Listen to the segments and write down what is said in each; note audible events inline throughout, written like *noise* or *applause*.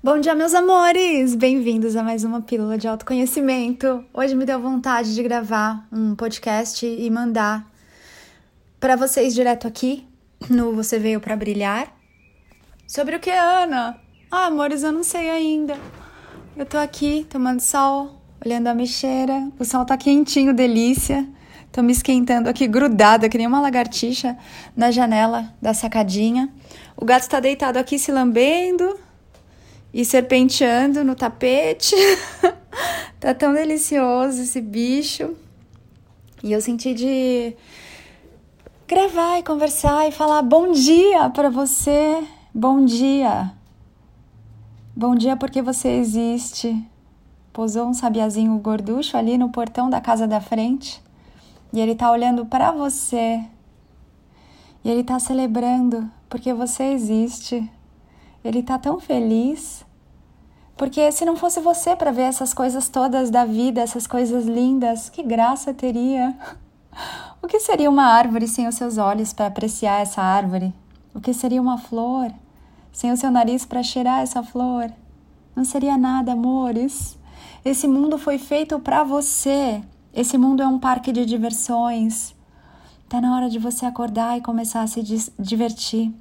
Bom dia, meus amores! Bem-vindos a mais uma Pílula de Autoconhecimento. Hoje me deu vontade de gravar um podcast e mandar para vocês direto aqui no Você Veio para Brilhar. Sobre o que, Ana? Ah, amores, eu não sei ainda. Eu tô aqui tomando sol, olhando a mexeira. O sol tá quentinho, delícia. Tô me esquentando aqui, grudada, que nem uma lagartixa, na janela da sacadinha. O gato está deitado aqui se lambendo e serpenteando no tapete. *laughs* tá tão delicioso esse bicho. E eu senti de gravar e conversar e falar bom dia para você. Bom dia. Bom dia porque você existe. Posou um sabiazinho gorducho ali no portão da casa da frente. E ele tá olhando para você. E ele tá celebrando porque você existe. Ele tá tão feliz. Porque se não fosse você para ver essas coisas todas da vida, essas coisas lindas, que graça teria? *laughs* O que seria uma árvore sem os seus olhos para apreciar essa árvore? O que seria uma flor sem o seu nariz para cheirar essa flor? Não seria nada, amores. Esse mundo foi feito para você. Esse mundo é um parque de diversões. Tá na hora de você acordar e começar a se divertir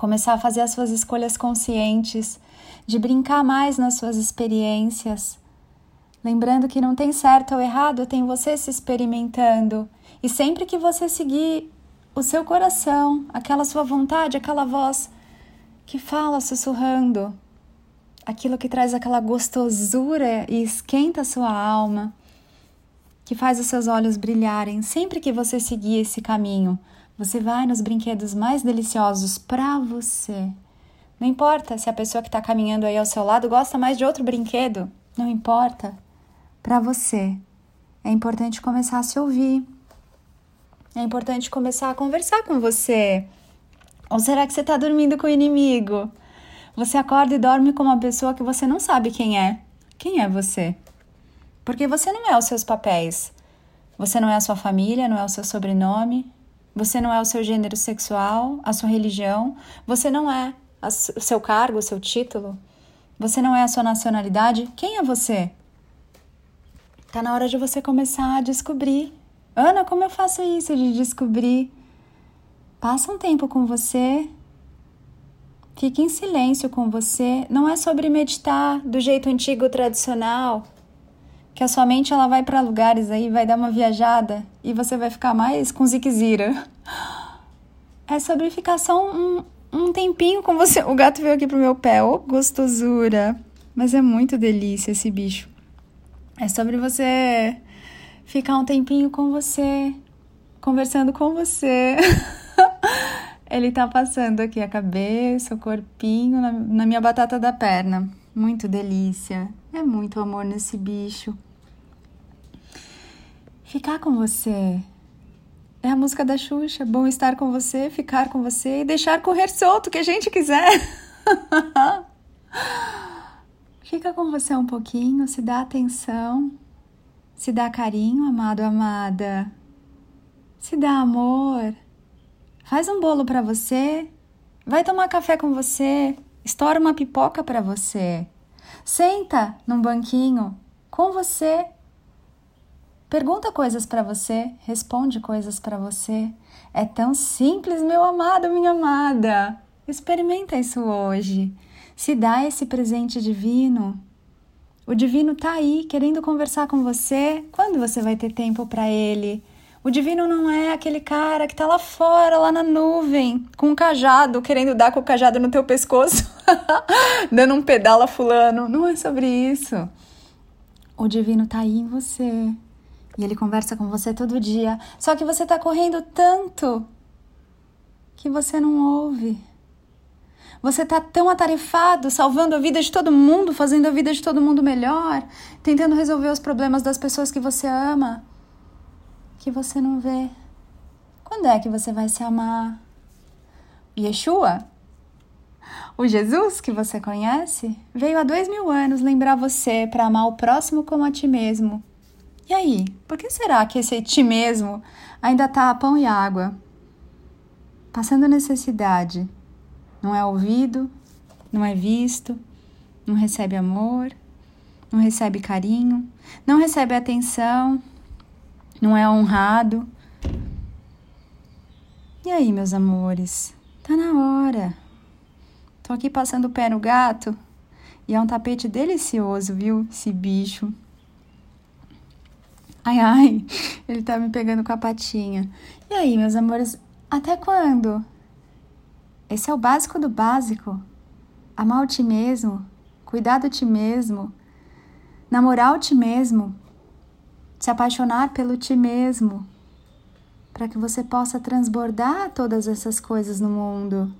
começar a fazer as suas escolhas conscientes, de brincar mais nas suas experiências. Lembrando que não tem certo ou errado, tem você se experimentando. E sempre que você seguir o seu coração, aquela sua vontade, aquela voz que fala sussurrando, aquilo que traz aquela gostosura e esquenta a sua alma, que faz os seus olhos brilharem, sempre que você seguir esse caminho, você vai nos brinquedos mais deliciosos para você. Não importa se a pessoa que está caminhando aí ao seu lado gosta mais de outro brinquedo. Não importa. Para você. É importante começar a se ouvir. É importante começar a conversar com você. Ou será que você está dormindo com o inimigo? Você acorda e dorme com uma pessoa que você não sabe quem é. Quem é você? Porque você não é os seus papéis. Você não é a sua família, não é o seu sobrenome, você não é o seu gênero sexual, a sua religião, você não é o seu cargo, o seu título, você não é a sua nacionalidade. Quem é você? Tá na hora de você começar a descobrir. Ana, como eu faço isso de descobrir? Passa um tempo com você. Fique em silêncio com você. Não é sobre meditar do jeito antigo tradicional que a sua mente ela vai para lugares aí, vai dar uma viajada e você vai ficar mais com ziquezira. É sobre ficar só um, um tempinho com você. O gato veio aqui pro meu pé, ô oh, gostosura. Mas é muito delícia esse bicho. É sobre você ficar um tempinho com você, conversando com você. *laughs* Ele tá passando aqui a cabeça, o corpinho na, na minha batata da perna. Muito delícia. É muito amor nesse bicho. Ficar com você. É a música da Xuxa. Bom estar com você, ficar com você e deixar correr solto o que a gente quiser. *laughs* Fica com você um pouquinho, se dá atenção, se dá carinho, amado, amada. Se dá amor. Faz um bolo para você. Vai tomar café com você. Estoura uma pipoca para você. Senta num banquinho com você. Pergunta coisas para você, responde coisas para você. É tão simples, meu amado, minha amada. Experimenta isso hoje. Se dá esse presente divino. O divino tá aí querendo conversar com você. Quando você vai ter tempo para ele? O divino não é aquele cara que tá lá fora, lá na nuvem, com um cajado, querendo dar com o cajado no teu pescoço, *laughs* dando um pedala fulano. Não é sobre isso. O divino tá aí em você. E ele conversa com você todo dia. Só que você tá correndo tanto que você não ouve. Você tá tão atarefado, salvando a vida de todo mundo, fazendo a vida de todo mundo melhor, tentando resolver os problemas das pessoas que você ama que você não vê. Quando é que você vai se amar? Yeshua? O Jesus que você conhece veio há dois mil anos lembrar você para amar o próximo como a ti mesmo. E aí, por que será que esse ti mesmo ainda está a pão e água? Passando necessidade. Não é ouvido, não é visto, não recebe amor, não recebe carinho, não recebe atenção, não é honrado. E aí, meus amores? Tá na hora. Tô aqui passando o pé no gato e é um tapete delicioso, viu? Esse bicho. Ai, ai, ele tá me pegando com a patinha. E aí, meus amores, até quando? Esse é o básico do básico. Amar o ti mesmo, cuidar do ti mesmo, namorar o ti mesmo, se apaixonar pelo ti mesmo, para que você possa transbordar todas essas coisas no mundo.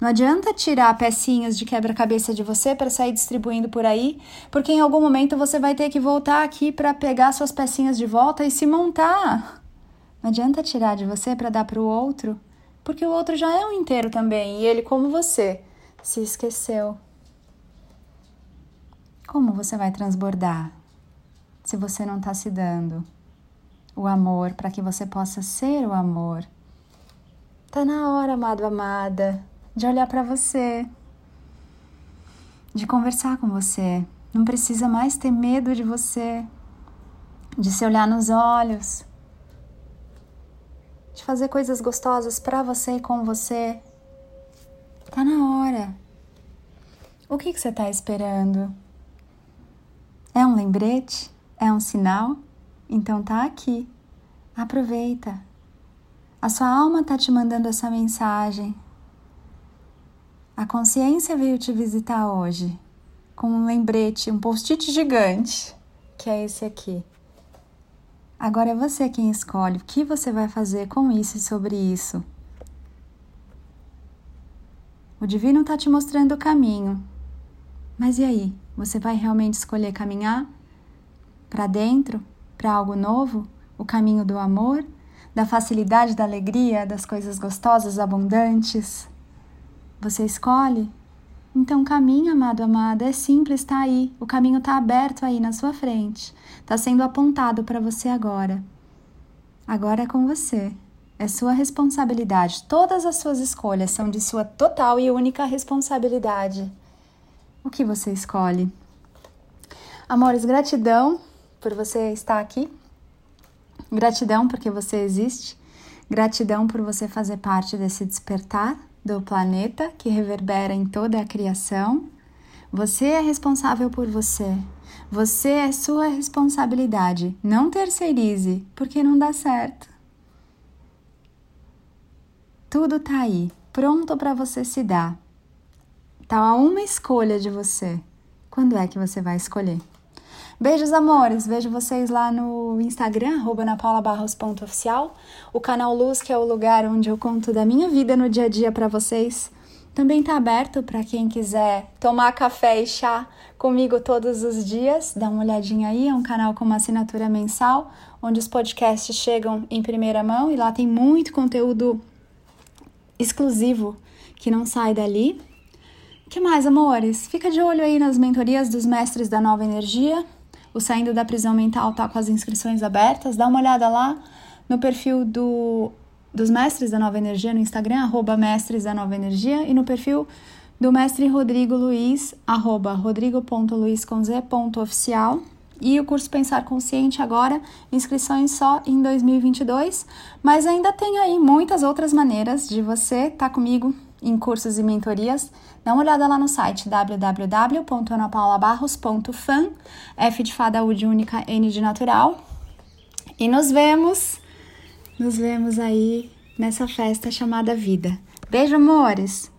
Não adianta tirar pecinhas de quebra-cabeça de você para sair distribuindo por aí, porque em algum momento você vai ter que voltar aqui para pegar suas pecinhas de volta e se montar. Não adianta tirar de você para dar para o outro, porque o outro já é um inteiro também e ele, como você, se esqueceu. Como você vai transbordar se você não está se dando o amor para que você possa ser o amor? Tá na hora, amado, amada de olhar para você, de conversar com você. Não precisa mais ter medo de você, de se olhar nos olhos, de fazer coisas gostosas para você e com você. Tá na hora. O que, que você está esperando? É um lembrete? É um sinal? Então tá aqui. Aproveita. A sua alma tá te mandando essa mensagem. A consciência veio te visitar hoje com um lembrete, um post-it gigante, que é esse aqui. Agora é você quem escolhe o que você vai fazer com isso e sobre isso. O divino está te mostrando o caminho. Mas e aí? Você vai realmente escolher caminhar para dentro, para algo novo? O caminho do amor, da facilidade, da alegria, das coisas gostosas, abundantes? Você escolhe? Então caminha, amado, amada, é simples, está aí. O caminho está aberto aí na sua frente. Está sendo apontado para você agora. Agora é com você. É sua responsabilidade. Todas as suas escolhas são de sua total e única responsabilidade. O que você escolhe? Amores, gratidão por você estar aqui. Gratidão porque você existe. Gratidão por você fazer parte desse despertar do planeta que reverbera em toda a criação. Você é responsável por você. Você é sua responsabilidade. Não terceirize, porque não dá certo. Tudo tá aí, pronto para você se dar. Tá uma escolha de você. Quando é que você vai escolher? Beijos, amores. Vejo vocês lá no Instagram, napaulabarros.oficial. O canal Luz, que é o lugar onde eu conto da minha vida no dia a dia para vocês. Também está aberto para quem quiser tomar café e chá comigo todos os dias. Dá uma olhadinha aí, é um canal com uma assinatura mensal, onde os podcasts chegam em primeira mão e lá tem muito conteúdo exclusivo que não sai dali. Que mais, amores? Fica de olho aí nas mentorias dos mestres da nova energia. O Saindo da Prisão Mental tá com as inscrições abertas. Dá uma olhada lá no perfil do, dos Mestres da Nova Energia no Instagram, arroba Mestres da Nova Energia, e no perfil do mestre Rodrigo Luiz, arroba rodrigo.luiz.oficial. E o curso Pensar Consciente agora, inscrições só em 2022, mas ainda tem aí muitas outras maneiras de você estar tá comigo em cursos e mentorias, dá uma olhada lá no site www.anapaulabarros.fan, F de fada U de única, N de natural. E nos vemos, nos vemos aí nessa festa chamada vida. Beijo, amores!